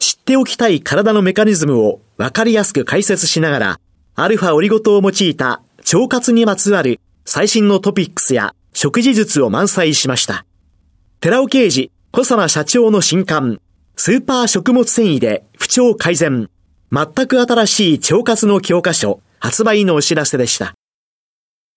知っておきたい体のメカニズムを分かりやすく解説しながら、アルファオリゴ糖を用いた腸活にまつわる最新のトピックスや食事術を満載しました。寺尾刑事、小佐社長の新刊、スーパー食物繊維で不調改善。全く新しい腸活の教科書発売のお知らせでした。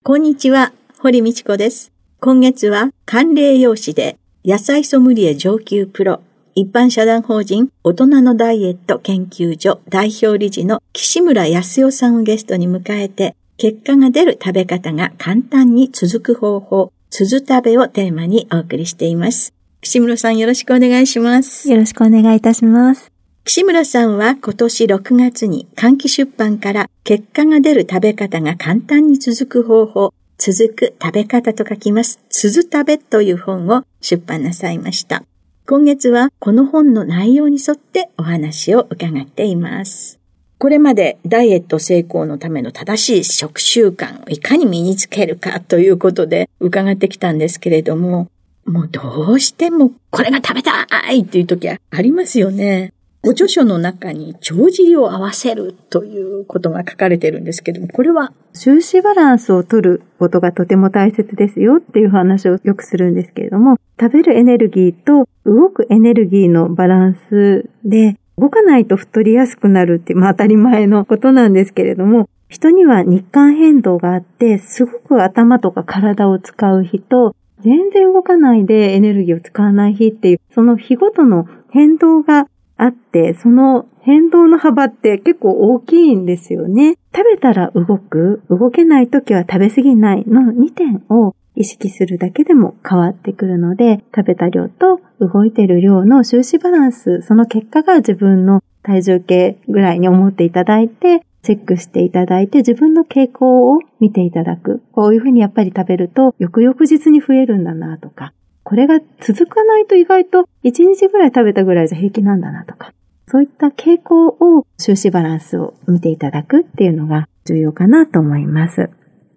こんにちは、堀道子です。今月は管理栄養士で野菜ソムリエ上級プロ一般社団法人大人のダイエット研究所代表理事の岸村康代さんをゲストに迎えて結果が出る食べ方が簡単に続く方法、鈴食べをテーマにお送りしています。岸村さんよろしくお願いします。よろしくお願いいたします。岸村さんは今年6月に換気出版から結果が出る食べ方が簡単に続く方法、続く食べ方と書きます、鈴食べという本を出版なさいました。今月はこの本の内容に沿ってお話を伺っています。これまでダイエット成功のための正しい食習慣をいかに身につけるかということで伺ってきたんですけれども、もうどうしてもこれが食べたいっていう時はありますよね。ご著書の中に帳尻を合わせるということが書かれてるんですけども、これは収支バランスを取ることがとても大切ですよっていう話をよくするんですけれども、食べるエネルギーと動くエネルギーのバランスで、動かないと太りやすくなるって、まあ当たり前のことなんですけれども、人には日韓変動があって、すごく頭とか体を使う人、全然動かないでエネルギーを使わない日っていう、その日ごとの変動があって、その変動の幅って結構大きいんですよね。食べたら動く、動けない時は食べ過ぎないの2点を意識するだけでも変わってくるので、食べた量と動いてる量の収支バランス、その結果が自分の体重計ぐらいに思っていただいて、チェックしていただいて自分の傾向を見ていただく。こういうふうにやっぱり食べると翌々日に増えるんだなとか、これが続かないと意外と1日ぐらい食べたぐらいじゃ平気なんだなとか、そういった傾向を収支バランスを見ていただくっていうのが重要かなと思います。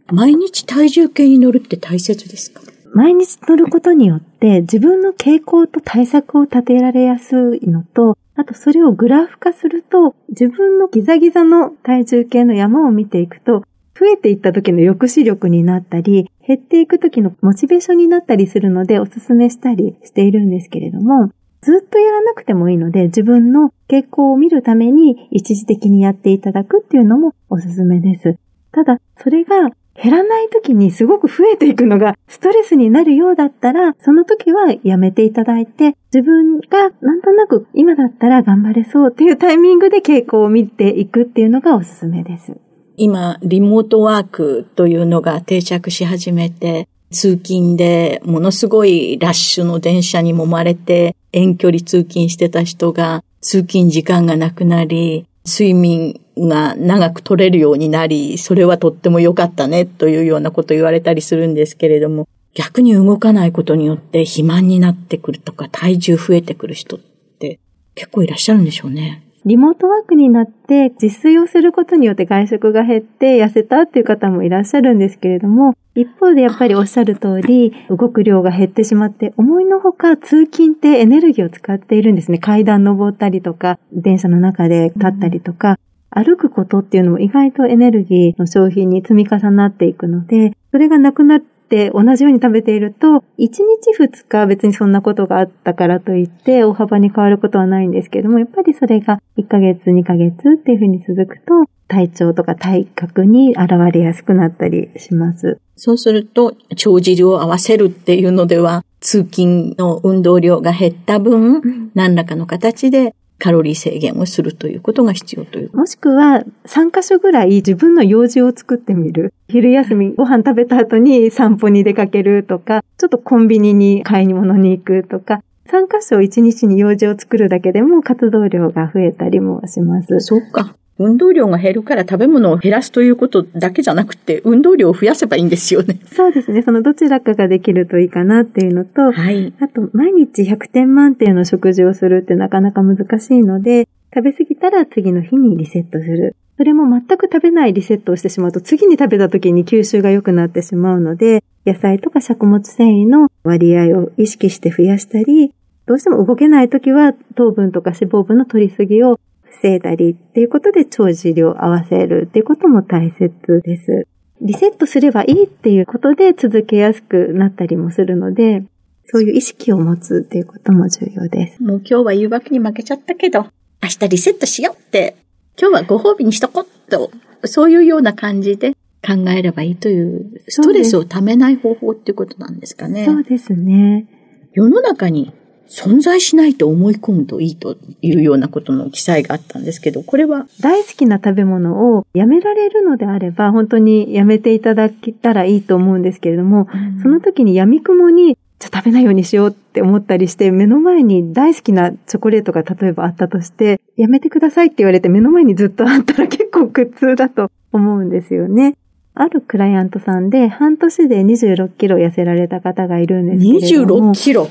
毎日体重計に乗るって大切ですか？毎日乗ることによって自分の傾向と対策を立てられやすいのと、あとそれをグラフ化すると自分のギザギザの体重計の山を見ていくと増えていった時の抑止力になったり、減っていく時のモチベーションになったりするのでお勧めしたりしているんですけれども、ずっとやらなくてもいいので、自分の傾向を見るために一時的にやっていただくっていうのもおすすめです。ただ、それが減らない時にすごく増えていくのがストレスになるようだったら、その時はやめていただいて、自分がなんとなく今だったら頑張れそうっていうタイミングで傾向を見ていくっていうのがおすすめです。今、リモートワークというのが定着し始めて、通勤でものすごいラッシュの電車に揉まれて遠距離通勤してた人が通勤時間がなくなり、睡眠が長く取れるようになり、それはとっても良かったねというようなこと言われたりするんですけれども、逆に動かないことによって肥満になってくるとか体重増えてくる人って結構いらっしゃるんでしょうね。リモートワークになって自炊をすることによって外食が減って痩せたっていう方もいらっしゃるんですけれども、一方でやっぱりおっしゃる通り、動く量が減ってしまって、思いのほか通勤ってエネルギーを使っているんですね。階段登ったりとか、電車の中で立ったりとか、歩くことっていうのも意外とエネルギーの消費に積み重なっていくので、それがなくなっって同じように食べていると、1日2日別にそんなことがあったからといって大幅に変わることはないんですけども、やっぱりそれが1ヶ月2ヶ月っていうふうに続くと、体調とか体格に現れやすくなったりします。そうすると、帳尻を合わせるっていうのでは、通勤の運動量が減った分、うん、何らかの形でカロリー制限をするということが必要という。もしくは、3箇所ぐらい自分の用事を作ってみる。昼休みご飯食べた後に散歩に出かけるとか、ちょっとコンビニに買い物に行くとか、3箇所1日に用事を作るだけでも活動量が増えたりもします。そうか。運動量が減るから食べ物を減らすということだけじゃなくて、運動量を増やせばいいんですよね。そうですね。そのどちらかができるといいかなっていうのと、はい。あと、毎日100点満点の食事をするってなかなか難しいので、食べ過ぎたら次の日にリセットする。それも全く食べないリセットをしてしまうと、次に食べた時に吸収が良くなってしまうので、野菜とか食物繊維の割合を意識して増やしたり、どうしても動けない時は糖分とか脂肪分の取りすぎを防いだりっていうことで長寿量を合わせるっていうことも大切です。リセットすればいいっていうことで続けやすくなったりもするので、そういう意識を持つっていうことも重要です。もう今日は誘惑に負けちゃったけど、明日リセットしようって、今日はご褒美にしとこっと、そういうような感じで考えればいいという、ストレスをためない方法っていうことなんですかね。そうですね。世の中に存在しないと思い込むといいというようなことの記載があったんですけど、これは大好きな食べ物をやめられるのであれば、本当にやめていただけたらいいと思うんですけれども、うん、その時に闇雲にじゃ食べないようにしようって思ったりして、目の前に大好きなチョコレートが例えばあったとして、やめてくださいって言われて目の前にずっとあったら結構苦痛だと思うんですよね。あるクライアントさんで半年で26キロ痩せられた方がいるんですけれども。26キロ？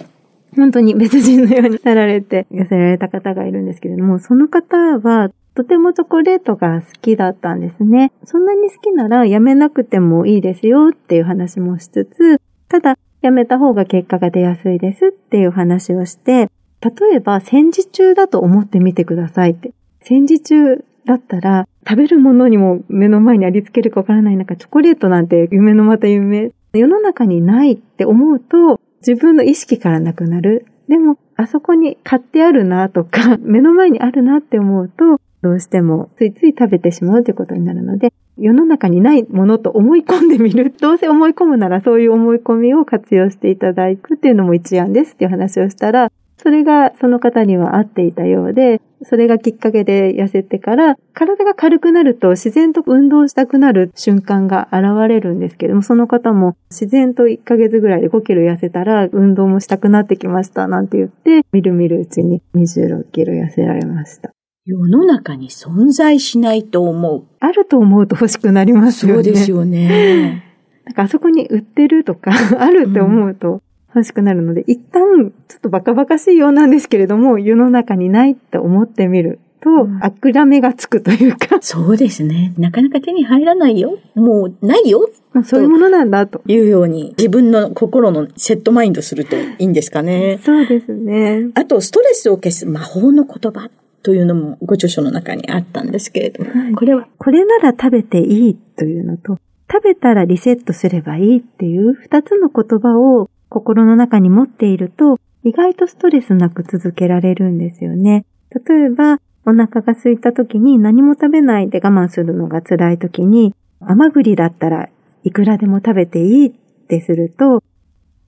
本当に別人のようになられて痩せられた方がいるんですけれども、その方はとてもチョコレートが好きだったんですね。そんなに好きならやめなくてもいいですよっていう話もしつつ、ただやめた方が結果が出やすいですっていう話をして、例えば戦時中だと思ってみてくださいって。戦時中だったら食べるものにも目の前にありつけるかわからない中、チョコレートなんて夢のまた夢。世の中にないって思うと、自分の意識からなくなる。でも、あそこに買ってあるなとか、目の前にあるなって思うと、どうしてもついつい食べてしまうということになるので、世の中にないものと思い込んでみる。どうせ思い込むならそういう思い込みを活用していただくっていうのも一案ですっていう話をしたら、それがその方には合っていたようで、それがきっかけで痩せてから、体が軽くなると自然と運動したくなる瞬間が現れるんですけども、その方も自然と1ヶ月ぐらいで5キロ痩せたら運動もしたくなってきましたなんて言って、みるみるうちに26キロ痩せられました。世の中に存在しないと思う。あると思うと欲しくなりますよね。そうですよね。なんかあそこに売ってるとか あるって思うと、欲しくなるので、一旦、ちょっとバカバカしいようなんですけれども、世の中にないって思ってみると、うん、諦めがつくというか。そうですね。なかなか手に入らないよ。もう、ないよ。まあ、そういうものなんだと。いうように、自分の心のセットマインドするといいんですかね。そうですね。あと、ストレスを消す魔法の言葉というのもご著書の中にあったんですけれども、はい、これは？これなら食べていいというのと、食べたらリセットすればいいっていう二つの言葉を心の中に持っていると、意外とストレスなく続けられるんですよね。例えば、お腹が空いた時に何も食べないで我慢するのが辛い時に、甘栗だったらいくらでも食べていいってすると、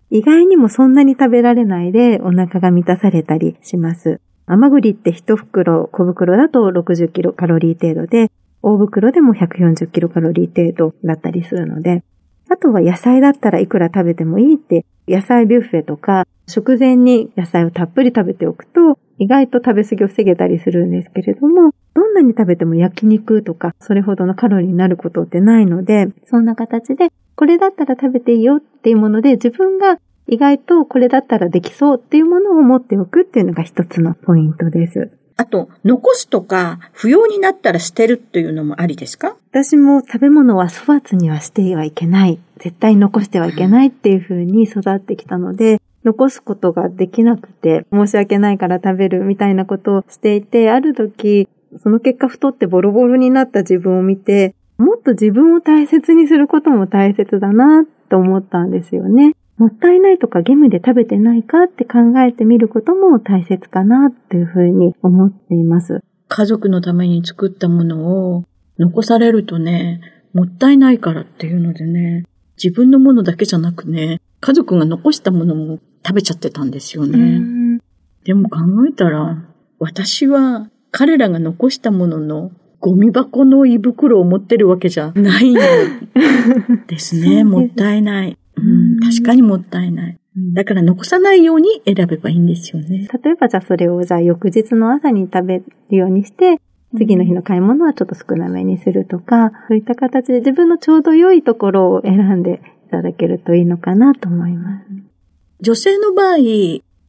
意外にもそんなに食べられないでお腹が満たされたりします。甘栗って一袋、小袋だと60キロカロリー程度で、大袋でも140キロカロリー程度だったりするので、あとは野菜だったらいくら食べてもいいって、野菜ビュッフェとか、食前に野菜をたっぷり食べておくと、意外と食べ過ぎを防げたりするんですけれども、どんなに食べても焼肉とか、それほどのカロリーになることってないので、そんな形で、これだったら食べていいよっていうもので、自分が意外とこれだったらできそうっていうものを持っておくっていうのが一つのポイントです。あと、残すとか、不要になったら捨てるっていうのもありですか？私も食べ物は粗末にはしてはいけない。絶対残してはいけないっていう風に育ってきたので、残すことができなくて、申し訳ないから食べるみたいなことをしていて、ある時、その結果太ってボロボロになった自分を見て、もっと自分を大切にすることも大切だなと思ったんですよね。もったいないとかゲムで食べてないかって考えてみることも大切かなっていうふうに思っています。家族のために作ったものを残されるとね、もったいないからっていうのでね、自分のものだけじゃなくね、家族が残したものも食べちゃってたんですよね。でも考えたら、私は彼らが残したもののゴミ箱の胃袋を持ってるわけじゃないんですね。もったいない、うん。確かにもったいない。だから残さないように選べばいいんですよね。例えばじゃあそれをじゃあ翌日の朝に食べるようにして、次の日の買い物はちょっと少なめにするとか、そういった形で自分のちょうど良いところを選んでいただけるといいのかなと思います。女性の場合、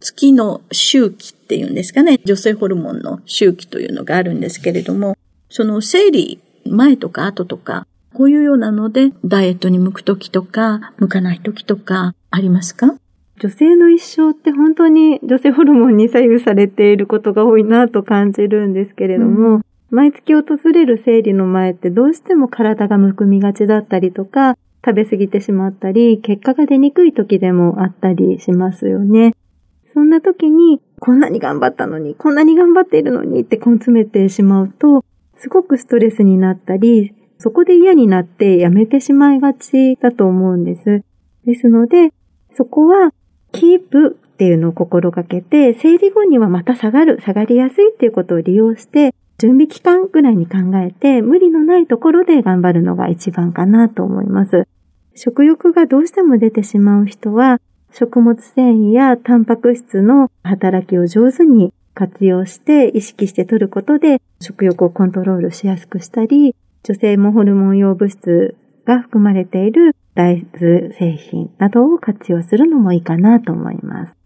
月の周期っていうんですかね、女性ホルモンの周期というのがあるんですけれども、その生理前とか後とか、こういうようなので、ダイエットに向くときとか、向かないときとか、ありますか？女性の一生って本当に女性ホルモンに左右されていることが多いなと感じるんですけれども、うん、毎月訪れる生理の前ってどうしても体がむくみがちだったりとか、食べ過ぎてしまったり、結果が出にくい時でもあったりしますよね。そんな時に、こんなに頑張ったのに、こんなに頑張っているのにって根詰めてしまうと、すごくストレスになったり、そこで嫌になってやめてしまいがちだと思うんです。ですので、そこは、キープっていうのを心がけて、生理後にはまた下がる、下がりやすいっていうことを利用して、準備期間ぐらいに考えて、無理のないところで頑張るのが一番かなと思います。食欲がどうしても出てしまう人は、食物繊維やタンパク質の働きを上手に活用して意識して取ることで食欲をコントロールしやすくしたり、女性もホルモン用物質が含まれている大豆製品などを活用するのもいいかなと思います。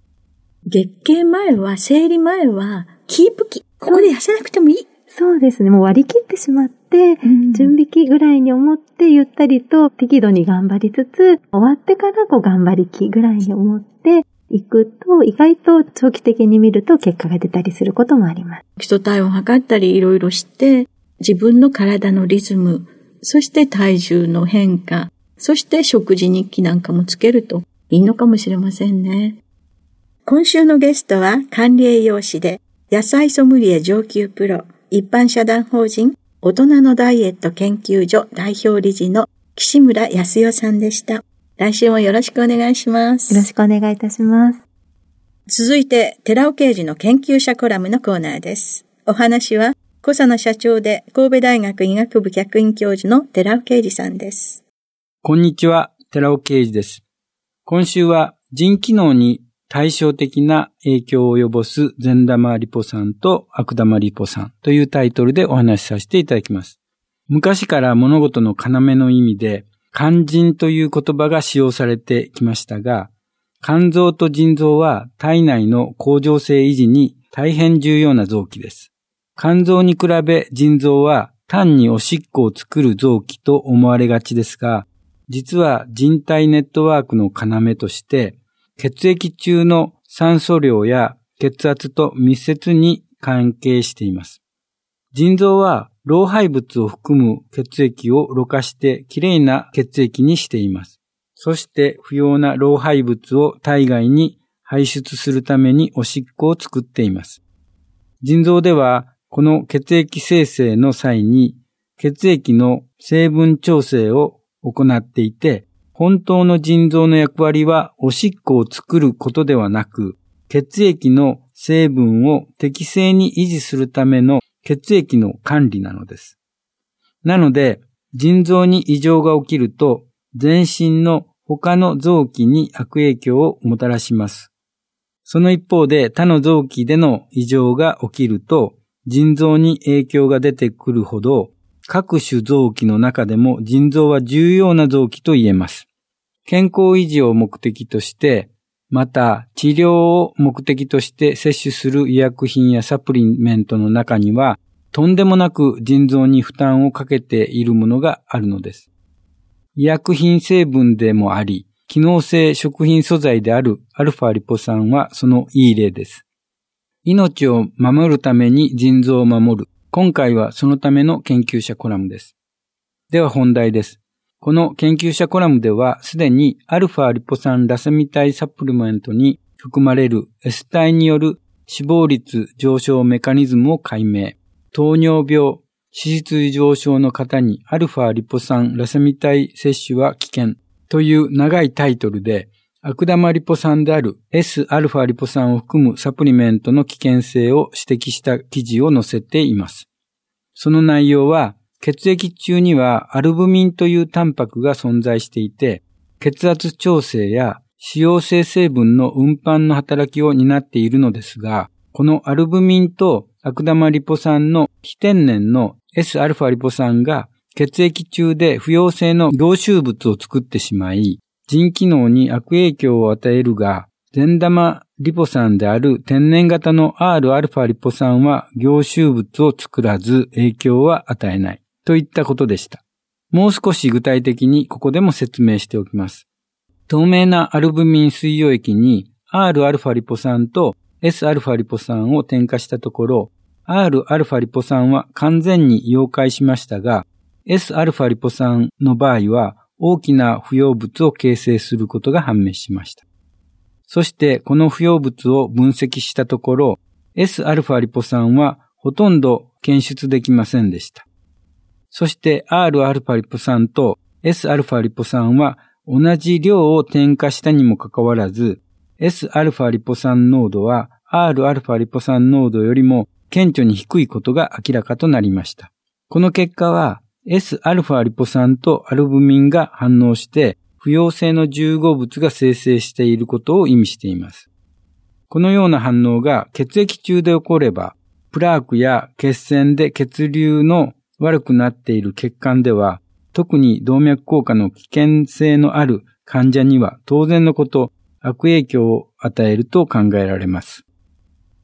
月経前は、生理前は、キープ期。ここで痩せなくてもいい。そうですね。もう割り切ってしまって、うん、準備期ぐらいに思ってゆったりと適度に頑張りつつ、終わってからこう頑張り期ぐらいに思っていくと、意外と長期的に見ると結果が出たりすることもあります。基礎体温を測ったりいろいろして、自分の体のリズム、そして体重の変化、そして食事日記なんかもつけるといいのかもしれませんね。今週のゲストは管理栄養士で野菜ソムリエ上級プロ一般社団法人大人のダイエット研究所代表理事の岸村康代さんでした。来週もよろしくお願いします。よろしくお願いいたします。続いて、寺尾刑事の研究者コラムのコーナーです。お話は、小佐野社長で神戸大学医学部客員教授の寺尾啓二さんです。こんにちは、寺尾啓二です。今週は腎機能に対照的な影響を及ぼす善玉リポ酸と悪玉リポ酸というタイトルでお話しさせていただきます。昔から物事の要の意味で、肝腎という言葉が使用されてきましたが、肝臓と腎臓は体内の恒常性維持に大変重要な臓器です。肝臓に比べ腎臓は単におしっこを作る臓器と思われがちですが、実は人体ネットワークの要として血液中の酸素量や血圧と密接に関係しています。腎臓は老廃物を含む血液をろ過してきれいな血液にしています。そして不要な老廃物を体外に排出するためにおしっこを作っています。腎臓ではこの血液生成の際に血液の成分調整を行っていて、本当の腎臓の役割はおしっこを作ることではなく、血液の成分を適正に維持するための血液の管理なのです。なので、腎臓に異常が起きると、全身の他の臓器に悪影響をもたらします。その一方で他の臓器での異常が起きると、腎臓に影響が出てくるほど、各種臓器の中でも腎臓は重要な臓器と言えます。健康維持を目的として、また治療を目的として摂取する医薬品やサプリメントの中には、とんでもなく腎臓に負担をかけているものがあるのです。医薬品成分でもあり、機能性食品素材であるアルファリポ酸はそのいい例です。命を守るために腎臓を守る。今回はそのための研究者コラムです。では本題です。この研究者コラムでは、すでにアルファリポ酸ラセミ体サプリメントに含まれる S 体による死亡率上昇メカニズムを解明。糖尿病、脂質異常症の方にアルファリポ酸ラセミ体摂取は危険という長いタイトルで、悪玉リポ酸である Sα リポ酸を含むサプリメントの危険性を指摘した記事を載せています。その内容は、血液中にはアルブミンというタンパクが存在していて、血圧調整や脂溶性成分の運搬の働きを担っているのですが、このアルブミンと悪玉リポ酸の非天然の Sα リポ酸が血液中で不溶性の凝集物を作ってしまい、腎機能に悪影響を与えるが、善玉リポ酸である天然型の Rα リポ酸は凝集物を作らず影響は与えない。といったことでした。もう少し具体的にここでも説明しておきます。透明なアルブミン水溶液に Rα リポ酸と Sα リポ酸を添加したところ、Rα リポ酸は完全に溶解しましたが、Sα リポ酸の場合は 大きな不要物を形成することが判明しました。そしてこの不要物を分析したところ、Sα リポ酸はほとんど検出できませんでした。そして Rα リポ酸と Sα リポ酸は同じ量を添加したにもかかわらず、Sα リポ酸濃度は Rα リポ酸濃度よりも顕著に低いことが明らかとなりました。この結果は Sα リポ酸とアルブミンが反応して不溶性の重合物が生成していることを意味しています。このような反応が血液中で起これば、プラークや血栓で血流の悪くなっている血管では特に動脈硬化の危険性のある患者には当然のこと悪影響を与えると考えられます。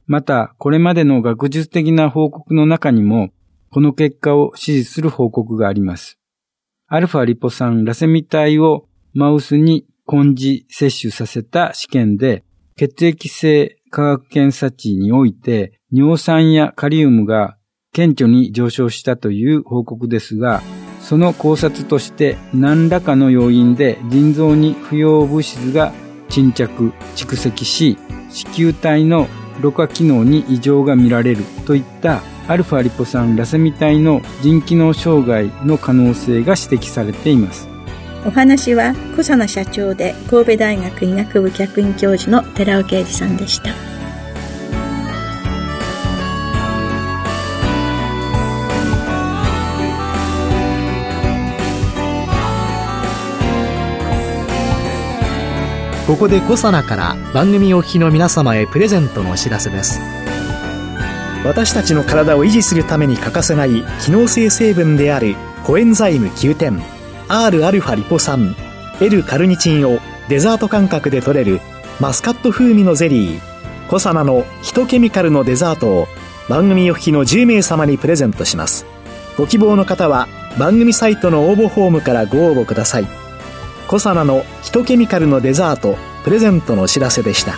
また、これまでの学術的な報告の中にも、この結果を支持する報告があります。アルファリポ酸ラセミ体をマウスに根治摂取させた試験で、血液性化学検査値において尿酸やカリウムが顕著に上昇したという報告ですが、その考察として何らかの要因で腎臓に不要物質が沈着、蓄積し、子宮体のろ過機能に異常が見られるといったアルファリポ酸ラセミ体の腎機能障害の可能性が指摘されています。お話は小佐奈社長で神戸大学医学部客員教授の寺尾啓二さんでした。ここでコサナから番組お聞きの皆様へプレゼントのお知らせです。私たちの体を維持するために欠かせない機能性成分であるコエンザイム9点 Rα リポ酸。L カルニチンをデザート感覚で取れるマスカット風味のゼリー。コサナのヒトケミカルのデザートを番組お聞きの10名様にプレゼントします。ご希望の方は番組サイトの応募フォームからご応募ください。コサナのヒトケミカルのデザートプレゼントのお知らせでした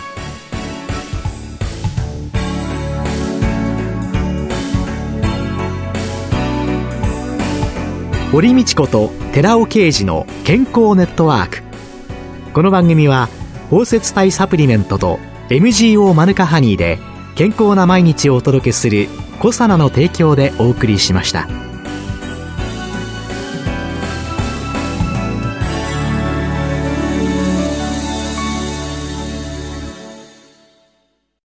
堀道子と寺尾啓二の健康ネットワークこの番組は包摂体サプリメントと MGO マヌカハニーで健康な毎日をお届けするコサナの提供でお送りしました。